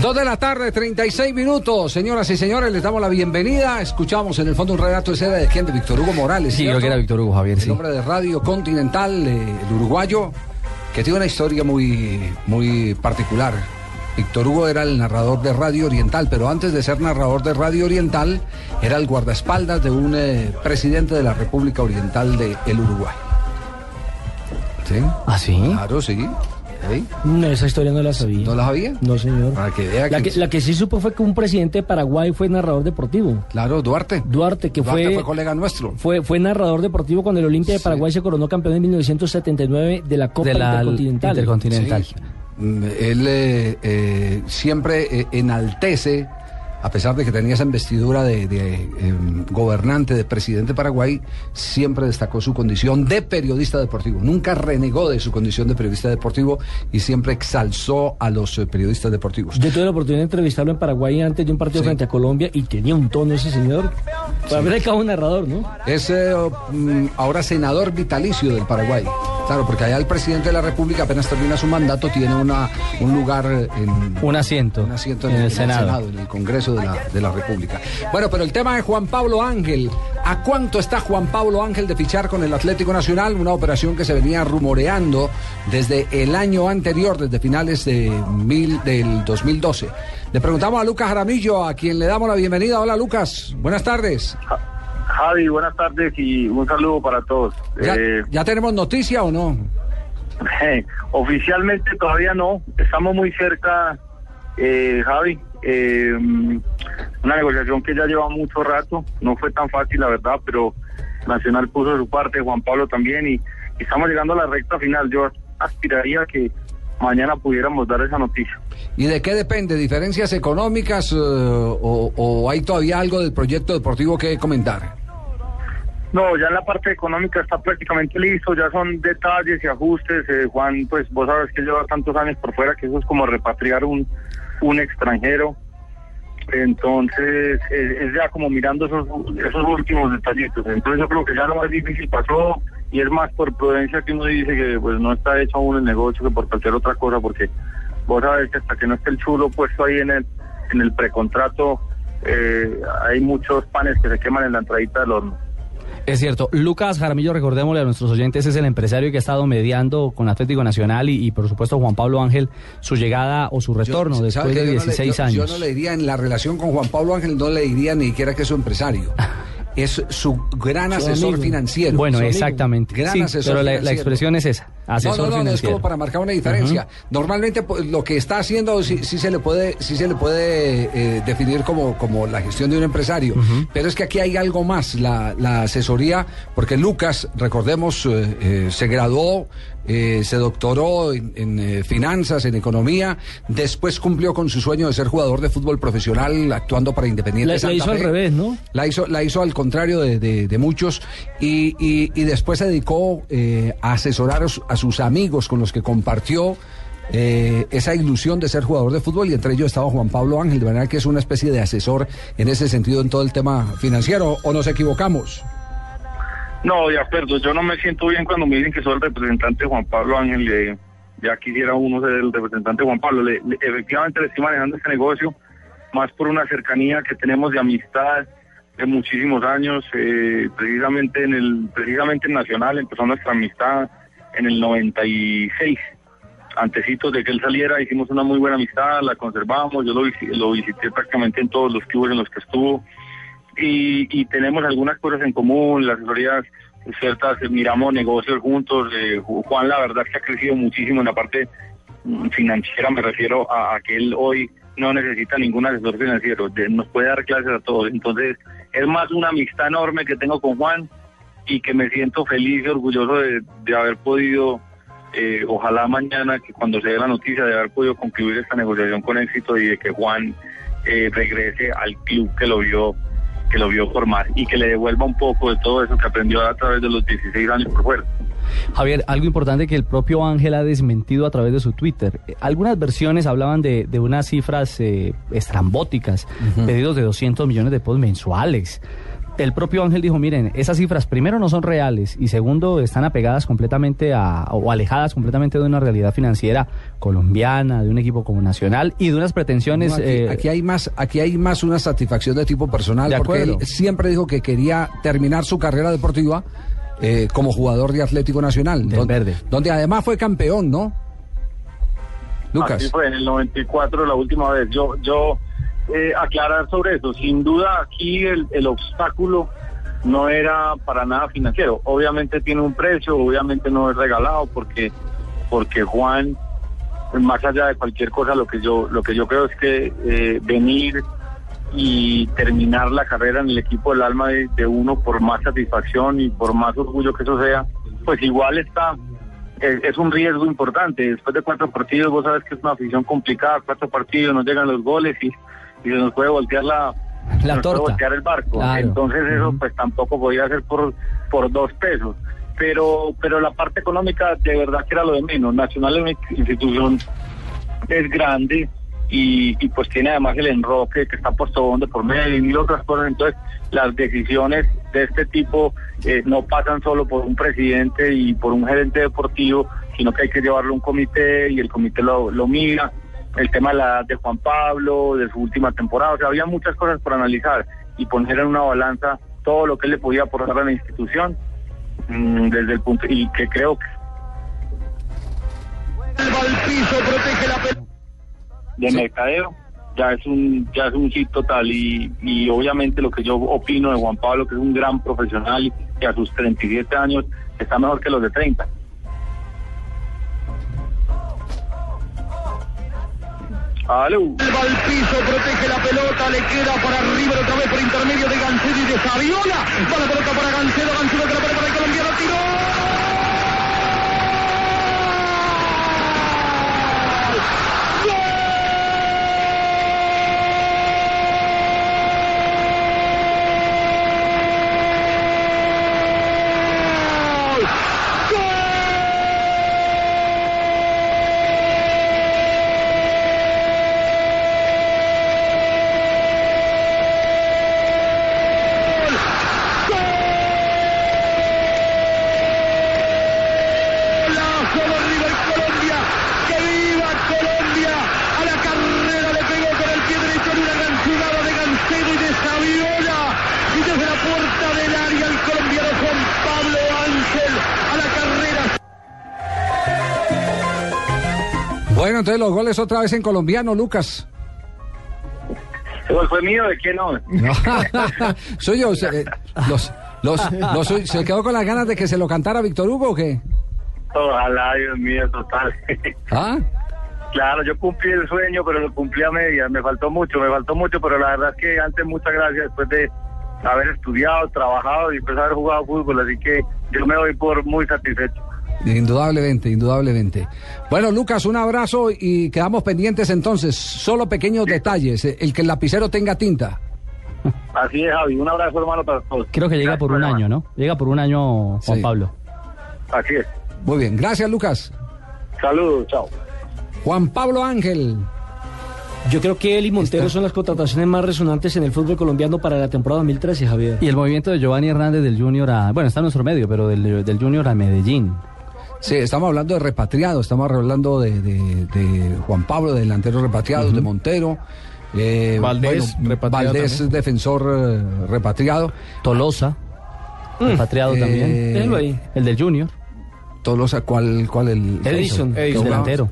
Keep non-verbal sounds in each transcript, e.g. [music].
Dos de la tarde, 36 minutos. Señoras y señores, les damos la bienvenida. Escuchamos en el fondo un relato de seda de quién, de Víctor Hugo Morales. Sí, creo que era Víctor Hugo Javier, El sí. hombre de Radio Continental, eh, el uruguayo, que tiene una historia muy, muy particular. Víctor Hugo era el narrador de Radio Oriental, pero antes de ser narrador de Radio Oriental, era el guardaespaldas de un eh, presidente de la República Oriental del Uruguay. ¿Sí? ¿Ah, sí? Claro, sí. No, esa historia no la sabía. ¿No la sabía? No, señor. Para que vea La que- que, la que sí supo fue que un presidente de Paraguay fue narrador deportivo. Claro, Duarte. Duarte, que Duarte fue, fue colega nuestro. fue, fue narrador deportivo cuando el Olimpia de Paraguay se coronó campeón en 1979 de la Copa de la Intercontinental. Intercontinental. Sí. Mm, Él eh, eh, siempre eh, enaltece, a pesar de que tenía esa investidura de, de, em, gobernante, de presidente de Paraguay, siempre destacó su condición de periodista deportivo. Nunca renegó de su condición de periodista deportivo y siempre exalzó a los eh, periodistas deportivos. Yo tuve la oportunidad de entrevistarlo en Paraguay antes de un partido Sí. frente a Colombia y tenía un tono ese señor. Para ver cabo un narrador, ¿no? Es eh, mm, ahora senador vitalicio del Paraguay. Claro, porque allá el presidente de la República apenas termina su mandato, tiene una, un lugar en, Un asiento, un asiento en el Senado. en el Congreso de la, de la República. Bueno, pero el tema de Juan Pablo Ángel. ¿A cuánto está Juan Pablo Ángel de fichar con el Atlético Nacional? Una operación que se venía rumoreando desde el año anterior, desde finales de mil, del 2012. Le preguntamos a Lucas Jaramillo, a quien le damos la bienvenida. Hola Lucas, buenas tardes. Javi, buenas tardes y un saludo para todos. ¿Ya, Eh, ya tenemos noticia o no? [laughs] oficialmente todavía no, estamos muy cerca, eh, Javi. Eh, una negociación que ya lleva mucho rato, no fue tan fácil, la verdad, pero Nacional puso de su parte, Juan Pablo también, y, y estamos llegando a la recta final. Yo aspiraría que mañana pudiéramos dar esa noticia. ¿Y de qué depende? ¿Diferencias económicas eh, o, o hay todavía algo del proyecto deportivo que comentar? No, ya la parte económica está prácticamente listo, ya son detalles y ajustes. eh, Juan, pues vos sabes que lleva tantos años por fuera que eso es como repatriar un, un extranjero. Entonces, eh, es ya como mirando esos, esos últimos detallitos. Entonces, yo creo que ya lo más difícil pasó y es más por prudencia que uno dice que pues no está hecho aún el negocio que por cualquier otra cosa, porque vos sabes que hasta que no esté el chulo puesto ahí en el, en el precontrato, eh, hay muchos panes que se queman en la entradita del horno. Es cierto. Lucas Jaramillo, recordémosle a nuestros oyentes, es el empresario que ha estado mediando con Atlético Nacional y, y, por supuesto Juan Pablo Ángel su llegada o su retorno Yo- después ¿sabe de que yo no le- 16 yo- años. Yo no le diría en la relación con Juan Pablo Ángel, no le diría ni siquiera que es su empresario. [laughs] Es su gran asesor amigo. financiero. bueno, exactamente. Gran Sí, asesor pero la, la financiero. expresión es esa, asesor no, no, no, no, es financiero. como para marcar una diferencia. Normalmente pues, lo que está haciendo sí, sí se le puede, sí se le puede eh, definir como, como la gestión de un empresario. Pero es que aquí hay algo más, la, la asesoría, porque Lucas, recordemos, eh, eh, se graduó, eh, se doctoró en, en, eh, finanzas, en economía, después cumplió con su sueño de ser jugador de fútbol profesional, actuando para Independiente. La, hizo al revés, ¿no? La hizo, la hizo al contrario de, de- de muchos y, y- y después se dedicó eh, a asesorar a, su- a sus amigos con los que compartió eh, esa ilusión de ser jugador de fútbol y entre ellos estaba Juan Pablo Ángel, de manera que es una especie de asesor en ese sentido en todo el tema financiero, o nos equivocamos. No, de acuerdo. Yo no me siento bien cuando me dicen que soy el representante Juan Pablo Ángel. eh, ya quisiera uno ser el representante Juan Pablo. Le- le- efectivamente le estoy manejando este negocio más por una cercanía que tenemos de amistad de muchísimos años. eh, precisamente en el precisamente en Nacional empezó nuestra amistad en el 96. Antecitos de que él saliera hicimos una muy buena amistad, la conservamos. Yo lo, lo visité prácticamente en todos los clubes en los que estuvo y, y tenemos algunas cosas en común, las asesorías ciertas, eh, miramos negocios juntos. eh, Ju- Juan, la verdad que ha crecido muchísimo en la parte mm, financiera, me refiero a, a que él hoy no necesita ningún asesor financiero, de- nos puede dar clases a todos. Entonces, es más una amistad enorme que tengo con Juan y que me siento feliz y orgulloso de, de haber podido, eh, ojalá mañana, que cuando se dé la noticia, de haber podido concluir esta negociación con éxito y de que Juan eh, regrese al club que lo vio que lo vio formar y que le devuelva un poco de todo eso que aprendió a través de los 16 años por fuera. Javier, algo importante que el propio Ángel ha desmentido a través de su Twitter. Algunas versiones hablaban de, de unas cifras eh, estrambóticas, pedidos de 200 millones de pesos mensuales. El propio Ángel dijo, miren, esas cifras primero no son reales y segundo están apegadas completamente a, o alejadas completamente de una realidad financiera colombiana, de un equipo como Nacional y de unas pretensiones... No, aquí, eh, aquí hay más, aquí hay más una satisfacción de tipo personal, De porque él siempre dijo que quería terminar su carrera deportiva eh, como jugador de Atlético Nacional, Del donde, Verde. donde además fue campeón, ¿no? Así Lucas. fue en el 94 la última vez. Yo, yo eh, aclarar sobre eso. Sin duda aquí el, el obstáculo no era para nada financiero. Obviamente tiene un precio, obviamente no es regalado porque porque Juan más allá de cualquier cosa lo que yo lo que yo creo es que eh, venir y terminar la carrera en el equipo del alma de, uno por más satisfacción y por más orgullo que eso sea, pues igual está es, es un riesgo importante. Después de cuatro partidos, vos sabes que es una afición complicada, cuatro partidos, nos llegan los goles y, y se nos puede voltear la, La nos puede voltear el barco. Claro. Entonces eso pues tampoco podía ser por, por dos pesos. Pero, pero la parte económica de verdad que era lo de menos. Nacional es una institución es grande y, y pues tiene además el enroque que está puesto de por medio y mil otras cosas. Entonces las decisiones de este tipo eh, no pasan solo por un presidente y por un gerente deportivo, sino que hay que llevarlo a un comité y el comité lo, lo mira. El tema de la edad de Juan Pablo, de su última temporada, o sea, había muchas cosas por analizar y poner en una balanza todo lo que él le podía aportar a la institución mm, desde el punto y que creo que de mercadeo ya es un ya es un hit total y, y obviamente lo que yo opino de Juan Pablo que es un gran profesional y que a sus 37 años está mejor que los de 30 Aló. Va al protege la pelota, le queda para arriba otra vez por intermedio de Gancedo y de Saviola. Va la pelota para Gancedo, Gancedo que la para el colombiano, tiró. Bueno, entonces los goles otra vez en colombiano, Lucas. ¿Ese gol fue mío? ¿De quién no? [laughs] Soy yo. se- eh, Los, los, los- ¿Se quedó con las ganas de que se lo cantara Víctor Hugo o qué? Ojalá, Dios mío, total. ¿Ah? Claro, yo cumplí el sueño, pero lo cumplí a medias. Me faltó mucho, me faltó mucho, pero la verdad es que antes muchas gracias después de haber estudiado, trabajado y después haber jugado fútbol. Así que yo me voy por muy satisfecho. Indudablemente, indudablemente. Bueno, Lucas, un abrazo y quedamos pendientes entonces. Solo pequeños detalles. El que el lapicero tenga tinta. Así es, Javi. Un abrazo, hermano, para todos. Creo que llega Gracias por un año, ¿no? Llega por un año Juan Sí. Pablo. Así es. Muy bien, gracias Lucas. Saludos, chao. Juan Pablo Ángel. Yo creo que él y Montero Está- son las contrataciones más resonantes en el fútbol colombiano para la temporada 2013, Javier. Y el movimiento de Giovanni Hernández del Junior a... Bueno, está en nuestro medio, pero del, del Junior a Medellín. Sí, estamos hablando de repatriados, estamos hablando de, de- de Juan Pablo, de delanteros repatriados, de Montero. eh, Valdés, repatriado Valdés, también. defensor eh, repatriado. Tolosa, repatriado Eh, también. El del Junior. Tolosa, ¿cuál, cuál el? Edison. el Edison. delantero.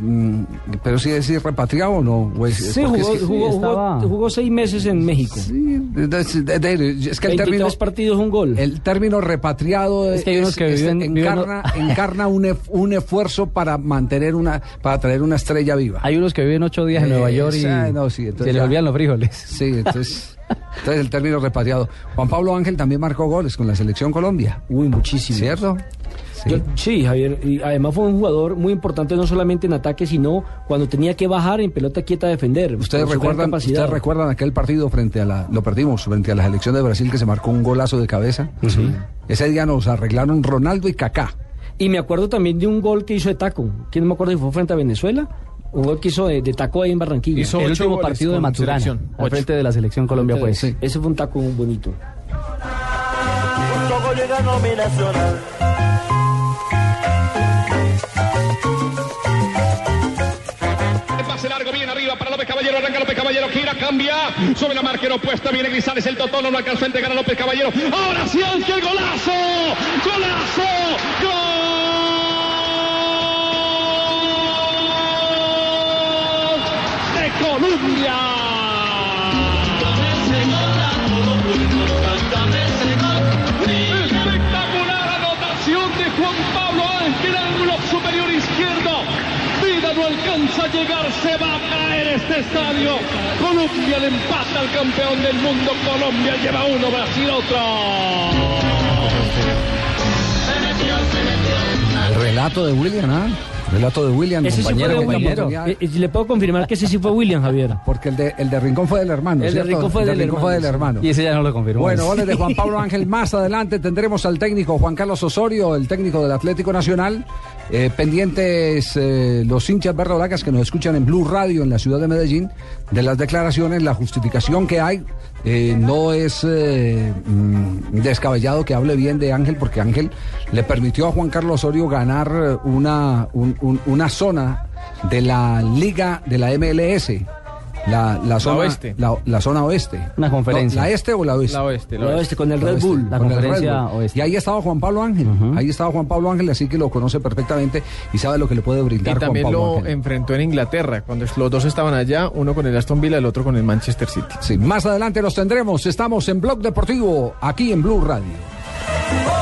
Mm, pero sí decir repatriado o no. O es- Sí, jugó, es que, jugó, jugó- estaba- jugó seis meses en México. sí, de- de- de- es que el 23 término, partidos, un gol. el término repatriado Es que hay unos que viven- viven- encarna, encarna un, ef- un esfuerzo para mantener una, para traer una estrella viva. Hay unos que viven ocho días en Eh, Nueva York y esa- no, sí, entonces se les olvidan los frijoles. Sí, entonces, entonces el término repatriado. Juan Pablo Ángel también marcó goles con la selección Colombia, Uy, muchísimo. ¿cierto? Sí. Yo- sí, Javier. Y además fue un jugador muy importante no solamente en ataque, sino cuando tenía que bajar en pelota quieta a defender. Ustedes recuerdan, capacidad. ustedes recuerdan aquel partido frente a la, lo perdimos frente a la selección de Brasil que se marcó un golazo de cabeza. Ese día nos arreglaron Ronaldo y Kaká. Y me acuerdo también de un gol que hizo de taco. ¿Quién no me acuerdo si fue frente a Venezuela? Un gol que hizo de, de taco ahí en Barranquilla. Hizo el último partido de Maturana, al frente de la selección Colombia, pues. Ese fue un taco muy bonito. ganó mi nacional. Para López Caballero, arranca López Caballero, gira, cambia, sobre la marca opuesta, viene Grisales, el Totón, no alcanzó a entregar a López Caballero, ahora sí Ángel, golazo, golazo, gol de Colombia. Este estadio. Colombia le empata al campeón del mundo. Colombia lleva uno, Brasil otro. El relato de William, ¿ah? Relato de William, Ese sí fue compañero, compañero. Eh, eh, le puedo confirmar que ese sí fue William, Javier. Porque el de, el de Rincón fue del hermano. El de. Rincón fue El de del Rincón fue del hermano. Y ese ya no lo confirmó. Bueno, goles de Juan Pablo Ángel. Más adelante tendremos al técnico Juan Carlos Osorio, el técnico del Atlético Nacional. Eh, pendientes eh, los hinchas verdolagas que nos escuchan en Blue Radio en la ciudad de Medellín de las declaraciones, la justificación que hay. Eh, no es eh, mm, descabellado que hable bien de Ángel porque Ángel le permitió a Juan Carlos Osorio ganar una, un- un- una zona de la liga de la MLS. La, la zona oeste. La, la zona oeste. Una conferencia. No, ¿La este o la oeste? La oeste, la oeste. este con el Red oeste, Bull. La conferencia Bull. oeste. Y ahí estaba Juan Pablo Ángel. Ahí estaba Juan Pablo Ángel, así que lo conoce perfectamente y sabe lo que le puede Y brindar Juan también Pablo lo Ángel. enfrentó en Inglaterra, cuando los dos estaban allá, uno con el Aston Villa, el otro con el Manchester City. Sí, más adelante los tendremos. Estamos en Blog Deportivo, aquí en Blue Radio.